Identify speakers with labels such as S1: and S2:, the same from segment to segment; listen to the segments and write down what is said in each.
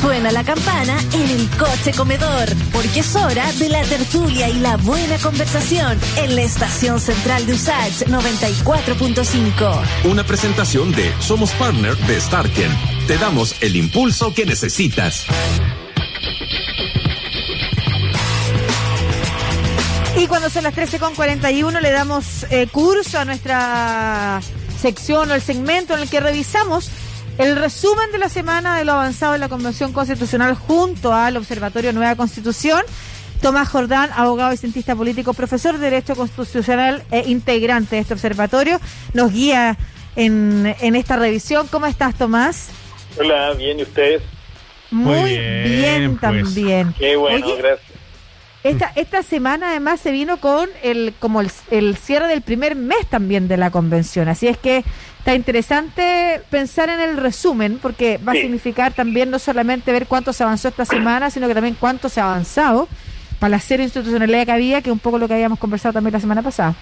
S1: Suena la campana en el coche comedor, porque es hora de la tertulia y la buena conversación en la estación central de Usage 94.5.
S2: Una presentación de Somos Partner de Starken. Te damos el impulso que necesitas.
S3: Y cuando son las 13.41 le damos eh, curso a nuestra sección o el segmento en el que revisamos el resumen de la semana de lo avanzado en la Convención Constitucional junto al Observatorio Nueva Constitución. Tomás Jordán, abogado y cientista político, profesor de Derecho Constitucional e integrante de este observatorio, nos guía en, en esta revisión. ¿Cómo estás, Tomás?
S4: Hola, bien, ¿y ustedes?
S3: Muy, bien,
S5: pues.
S3: también.
S4: Qué bueno,
S3: Oye,
S4: gracias.
S3: Esta, esta semana además se vino con el como el, el cierre del primer mes también de la convención. Así es que está interesante pensar en el resumen, porque va a significar también no solamente ver cuánto se avanzó esta semana, sino que también cuánto se ha avanzado para la cero institucionalidad que había, que es un poco lo que habíamos conversado también la semana pasada.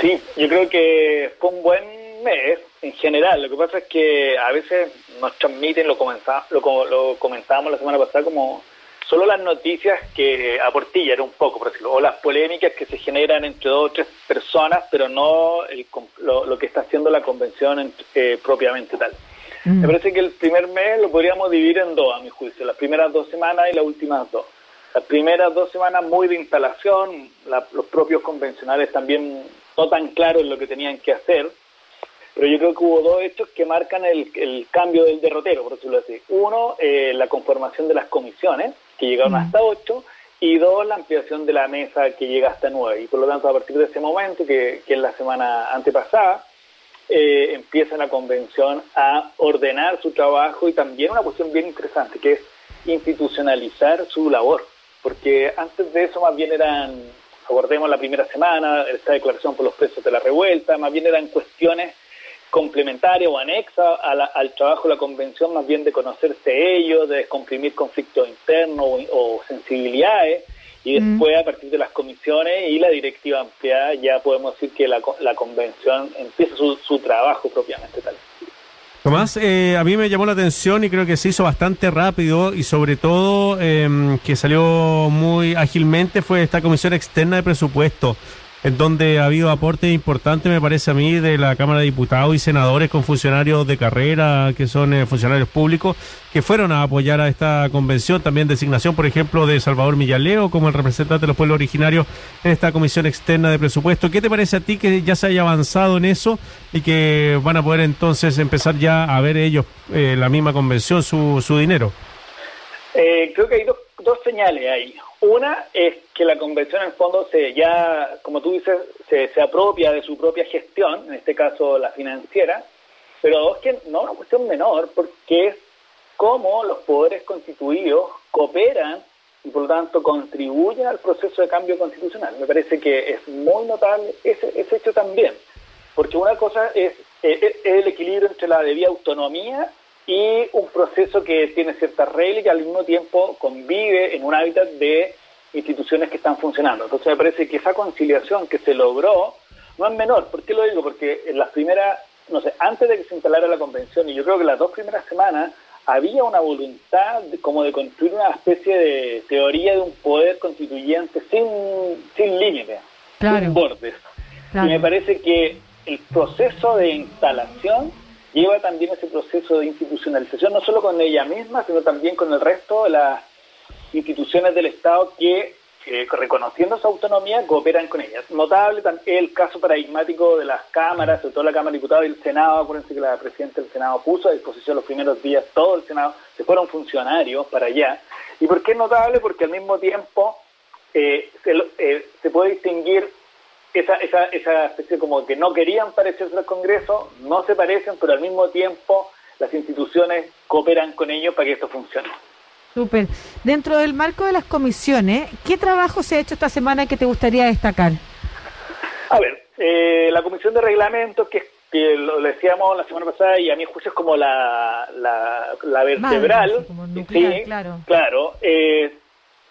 S4: Sí, yo creo que fue un buen mes en general. Lo que pasa es que a veces nos transmiten, lo, comenza- lo, lo comentábamos la semana pasada, como solo las noticias que aportillan un poco, por decirlo, o las polémicas que se generan entre dos o tres personas, pero no el lo, lo que está haciendo la convención en- eh, propiamente tal.
S3: Mm.
S4: Me parece que el primer mes lo podríamos dividir en dos, a mi juicio, las primeras dos semanas y las últimas dos. Las primeras dos semanas muy de instalación, la- los propios convencionales también no tan claros en lo que tenían que hacer, pero yo creo que hubo dos hechos que marcan el, el cambio del derrotero, por decirlo así. Uno, eh, la conformación de las comisiones, que llegaron
S3: Mm.
S4: hasta ocho, y dos, la ampliación de la mesa que llega hasta nueve. Y por lo tanto, a partir de ese momento, que, que es la semana antepasada, eh, empieza la convención a ordenar su trabajo y también una cuestión bien interesante, que es institucionalizar su labor. Porque antes de eso más bien eran, abordemos la primera semana, esta declaración por los presos de la revuelta, más bien eran cuestiones complementarias o anexas a la- al trabajo de la convención, más bien de conocerse ellos, de descomprimir conflictos internos o, o sensibilidades, y
S3: Mm.
S4: después a partir de las comisiones y la directiva ampliada ya podemos decir que la, la convención empieza su, su trabajo propiamente tal.
S5: Tomás, eh, a mí me llamó la atención y creo que se hizo bastante rápido y sobre todo em, que salió muy ágilmente fue esta comisión externa de presupuesto, en donde ha habido aportes importantes, me parece a mí, de la Cámara de Diputados y senadores con funcionarios de carrera, que son eh, funcionarios públicos, que fueron a apoyar a esta convención. También designación, por ejemplo, de Salvador Millaleo como el representante de los pueblos originarios en esta comisión externa de presupuesto. ¿Qué te parece a ti que ya se haya avanzado en eso y que van a poder entonces empezar ya a ver ellos, eh, la misma convención, su, su dinero?
S4: Eh, creo que hay dos, dos señales ahí. Una es que la convención en el fondo se ya, como tú dices, se, se apropia de su propia gestión, en este caso la financiera, pero dos que no es una cuestión menor, porque es cómo los poderes constituidos cooperan y por lo tanto contribuyen al proceso de cambio constitucional. Me parece que es muy notable ese, ese hecho también, porque una cosa es, eh, es el equilibrio entre la debida autonomía y un proceso que tiene ciertas reglas y que al mismo tiempo convive en un hábitat de instituciones que están funcionando. Entonces me parece que esa conciliación que se logró no es menor. ¿Por qué lo digo? Porque en las primeras, no sé, antes de que se instalara la convención, y yo creo que las dos primeras semanas, había una voluntad de- como de construir una especie de teoría de un poder constituyente sin, sin límites,
S3: Claro.
S4: sin bordes.
S3: Claro.
S4: Y me parece que el proceso de instalación lleva también ese proceso de institucionalización, no solo con ella misma, sino también con el resto de las instituciones del Estado que, eh, reconociendo su autonomía, cooperan con ellas. Notable tam- el caso paradigmático de las cámaras, sobre todo la Cámara de Diputados y el Senado. Acuérdense que la presidenta del Senado puso a disposición los primeros días todo el Senado, se fueron funcionarios para allá. ¿Y por qué es notable? Porque al mismo tiempo eh, se, eh, se puede distinguir esa, esa, esa especie como que no querían parecerse al Congreso, no se parecen, pero al mismo tiempo las instituciones cooperan con ellos para que esto funcione.
S3: Súper. Dentro del marco de las comisiones, ¿qué trabajo se ha hecho esta semana que te gustaría destacar?
S4: A ver, eh, la Comisión de Reglamentos, que, que lo decíamos la semana pasada, y a mi juicio es como la, la, la vertebral.
S3: Madre, como nuclear,
S4: sí,
S3: claro.
S4: Claro. eh,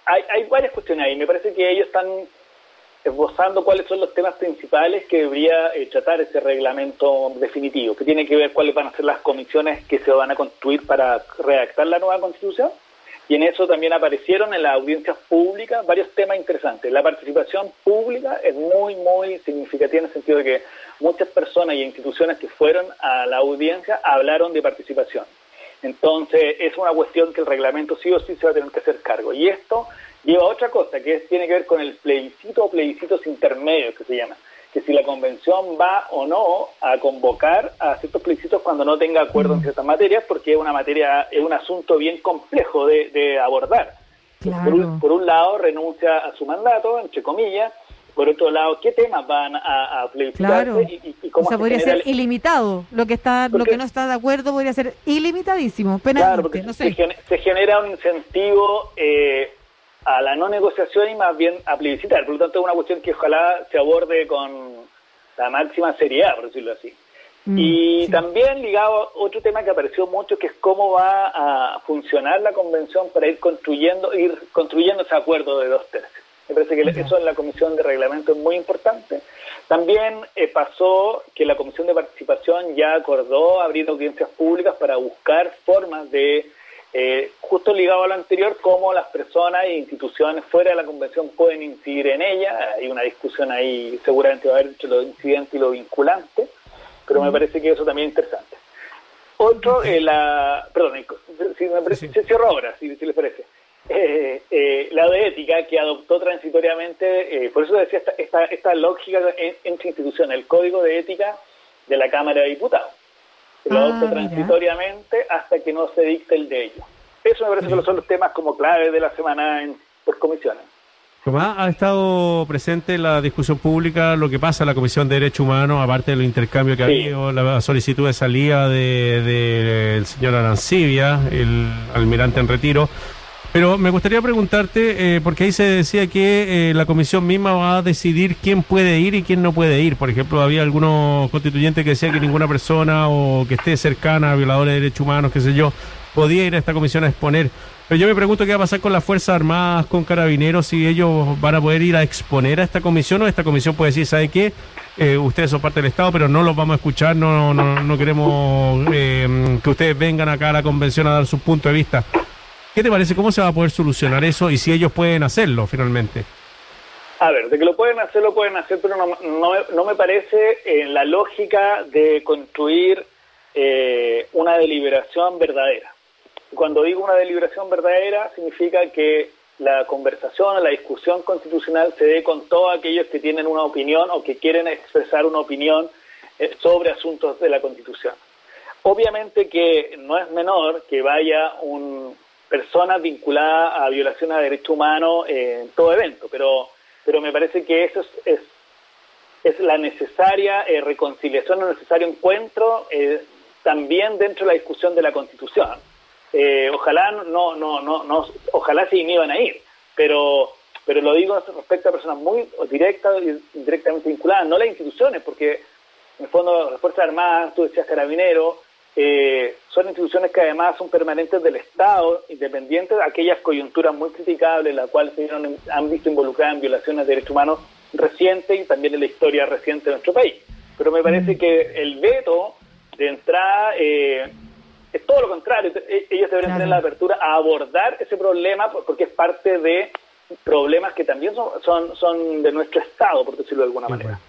S4: hay, hay varias cuestiones ahí. Me parece que ellos están esbozando cuáles son los temas principales que debería eh, tratar ese reglamento definitivo, que tiene que ver cuáles van a ser las comisiones que se van a construir para redactar la nueva constitución. Y en eso también aparecieron en las audiencias públicas varios temas interesantes. La participación pública es muy, muy significativa en el sentido de que muchas personas y instituciones que fueron a la audiencia hablaron de participación. Entonces, es una cuestión que el reglamento sí o sí se va a tener que hacer cargo. Y esto lleva a otra cosa, que tiene que ver con el plebiscito o plebiscitos intermedios, que se llama. Que si la convención va o no a convocar a ciertos plebiscitos cuando no tenga acuerdo en mm. ciertas materias, porque es una materia, es un asunto bien complejo de, abordar. Por, un, lado, renuncia a su mandato, entre comillas, por otro lado, ¿qué temas van a, a
S3: plebiscitarse y, cómo o sea, podría ser ilimitado. Lo que está, lo que no está de acuerdo podría ser ilimitadísimo, Claro, porque se,
S4: genera un incentivo eh, a la no negociación y más bien a plebiscitar. Por lo tanto, es una cuestión que ojalá se aborde con la máxima seriedad, por decirlo así. Mm, y también ligado a otro tema que apareció mucho, que es cómo va a funcionar la convención para ir construyendo, ir construyendo ese acuerdo de dos tercios. Me parece que eso en la Comisión de Reglamento es muy importante. También eh, pasó que la Comisión de Participación ya acordó abrir audiencias públicas para buscar formas de, eh, justo ligado a lo anterior, cómo las personas e instituciones fuera de la Convención pueden incidir en ella. Hay una discusión ahí, seguramente va a haber entre lo incidente y lo vinculante, pero me parece que eso también es interesante. Otro, eh, la, perdón, si me parece, cierro ahora, si, si les parece. Eh, eh, la de ética que adoptó transitoriamente, eh, por eso decía esta, esta, esta lógica entre instituciones, el código de ética de la Cámara de Diputados. Lo ah, transitoriamente hasta que no se dicte el de ellos. Eso me parece que son los temas como claves de la semana en, por comisiones.
S5: Tomás, ha estado presente en la discusión pública lo que pasa en la Comisión de Derechos Humanos, aparte de los intercambios que ha habido, la solicitud de salida del de, señor Arancibia, el almirante en retiro. Pero me gustaría preguntarte, eh, porque ahí se decía que eh, la comisión misma va a decidir quién puede ir y quién no puede ir. Por ejemplo, había algunos constituyentes que decían que ninguna persona o que esté cercana a violadores de derechos humanos, qué sé yo, podía ir a esta comisión a exponer. Pero yo me pregunto qué va a pasar con las Fuerzas Armadas, con Carabineros, si ellos van a poder ir a exponer a esta comisión o esta comisión puede decir, ¿sabe qué? Eh, ustedes son parte del Estado, pero no los vamos a escuchar, no, no, no queremos que ustedes vengan acá a la convención a dar su punto de vista. ¿Qué te parece? ¿Cómo se va a poder solucionar eso y si ellos pueden hacerlo finalmente?
S4: A ver, de que lo pueden hacer, lo pueden hacer, pero no, no, no me parece en la lógica de construir eh, una deliberación verdadera. Cuando digo una deliberación verdadera, significa que la conversación, la discusión constitucional se dé con todos aquellos que tienen una opinión o que quieren expresar una opinión eh, sobre asuntos de la Constitución. Obviamente que no es menor que vaya un, personas vinculadas a violaciones de derechos humanos en todo evento, pero, pero me parece que eso es, es, la necesaria eh, reconciliación, el necesario encuentro eh, también dentro de la discusión de la Constitución. Eh, ojalá no, no, no, no, ojalá sí me iban a ir, pero pero lo digo respecto a personas muy directas y directamente vinculadas, no las instituciones, porque en el fondo las Fuerzas Armadas, tú decías Carabineros, instituciones que además son permanentes del Estado, independientes de aquellas coyunturas muy criticables, las cuales se han visto involucradas en violaciones de derechos humanos recientes y también en la historia reciente de nuestro país. Pero me parece mm. que el veto de entrada eh, es todo lo contrario. E-, ellos deberían tener la apertura a abordar ese problema porque es parte de problemas que también son, son, son de nuestro Estado, por decirlo de alguna manera.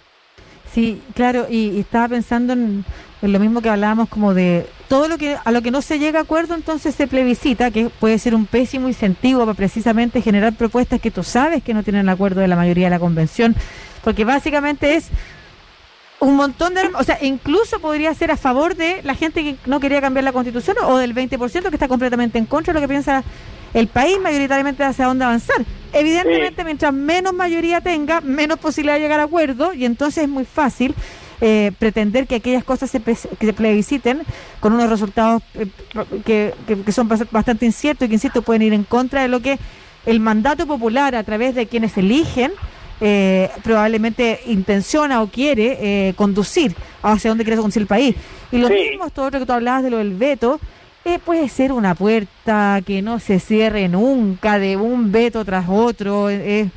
S3: Sí, claro, y, estaba pensando en, lo mismo que hablábamos como de todo lo que a lo que no se llega a acuerdo entonces se plebiscita, que puede ser un pésimo incentivo para precisamente generar propuestas que tú sabes que no tienen el acuerdo de la mayoría de la convención, porque básicamente es un montón de... O sea, incluso podría ser a favor de la gente que no quería cambiar la constitución o del 20% que está completamente en contra de lo que piensa el país mayoritariamente hacia dónde avanzar. Evidentemente, mientras menos mayoría tenga, menos posibilidad de llegar a acuerdo y entonces es muy fácil eh, pretender que aquellas cosas se, que se plebisciten con unos resultados eh, que, que, son bastante inciertos y que, insisto, pueden ir en contra de lo que el mandato popular a través de quienes eligen eh, probablemente intenciona o quiere conducir hacia dónde quiere conducir el país. Y lo mismo es todo lo que tú hablabas de lo del veto, eh, puede ser una puerta que no se cierre nunca, de un veto tras otro. Eh,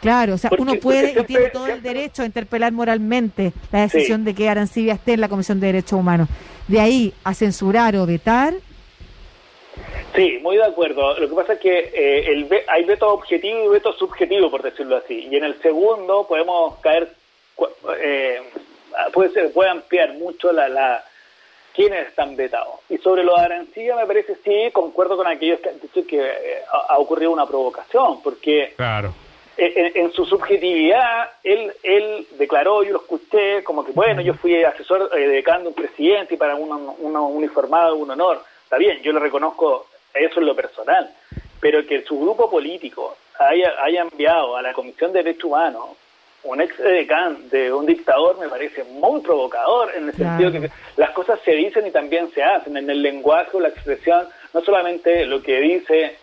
S3: Claro, o sea,
S4: Porque-
S3: uno puede y tiene
S4: siempre-
S3: todo el derecho a interpelar moralmente la decisión
S4: Sí.
S3: de que Arancibia esté en la Comisión de Derechos Humanos. De ahí a censurar o vetar,
S4: Sí, muy de acuerdo. Lo que pasa es que eh, el ve- hay veto objetivo y veto subjetivo, por decirlo así. Y en el segundo podemos caer, eh, puede ser, puede ampliar mucho la, la quiénes están vetados. Y sobre lo de Arancilla me parece sí, concuerdo con aquellos que han dicho que eh, ha, ocurrido una provocación, porque
S5: Claro.
S4: en, en su subjetividad, él, él declaró, yo lo escuché, como que, bueno, yo fui asesor eh, decano de un presidente y para uno, uno uniformado un honor. Está bien, yo le reconozco eso en lo personal, pero que su grupo político haya, haya enviado a la Comisión de Derechos Humanos un ex decán de un dictador me parece muy provocador en el
S3: Claro.
S4: sentido que las cosas se dicen y también se hacen en el lenguaje o la expresión, no solamente lo que dice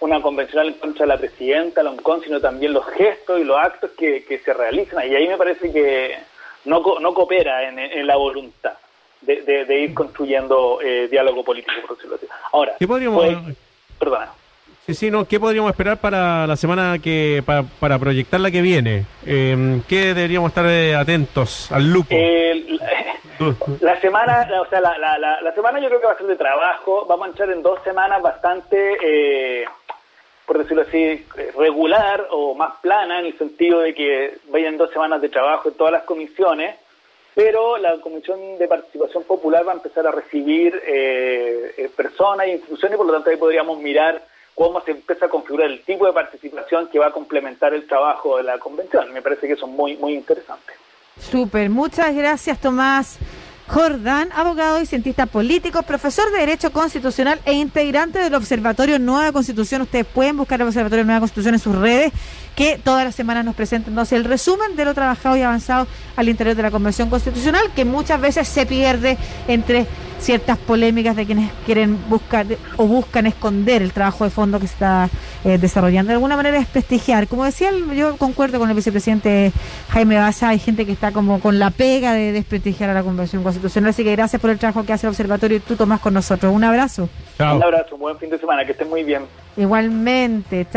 S4: una convencional en contra de la presidenta, sino también los gestos y los actos que, que se realizan. Y ahí me parece que no, no coopera en, en la voluntad de, de- de ir construyendo eh, diálogo político, por decirlo así. Ahora,
S5: ¿Qué podríamos-
S4: pues, perdona.
S5: Sí, sí, no, ¿qué podríamos esperar para la semana que, para, para proyectar la que viene? Eh, ¿Qué deberíamos estar eh, atentos al lupo?
S4: Eh, la semana, o sea, la, la, la, semana yo creo que va a ser de trabajo. Vamos a entrar en dos semanas bastante, eh, por decirlo así, regular o más plana, en el sentido de que vayan dos semanas de trabajo en todas las comisiones. Pero la Comisión de Participación Popular va a empezar a recibir eh, eh, personas e instituciones, por lo tanto ahí podríamos mirar cómo se empieza a configurar el tipo de participación que va a complementar el trabajo de la convención. Me parece que eso es muy, muy interesante.
S3: Súper, muchas gracias Tomás Jordán, abogado y cientista político, profesor de Derecho Constitucional e integrante del Observatorio Nueva Constitución. Ustedes pueden buscar el Observatorio Nueva Constitución en sus redes, que todas las semanas nos presentan entonces el resumen de lo trabajado y avanzado al interior de la Convención Constitucional, que muchas veces se pierde entre ciertas polémicas de quienes quieren buscar o buscan esconder el trabajo de fondo que se está eh, desarrollando. De alguna manera es prestigiar. Como decía, el- yo concuerdo con el vicepresidente Jaime Baza, hay gente que está como con la pega de desprestigiar a la Convención Constitucional. Así que gracias por el trabajo que hace el observatorio y tú tomás con nosotros. Un abrazo.
S5: Chao.
S4: Un abrazo, un buen fin de semana, que estén muy bien.
S3: Igualmente. Chao.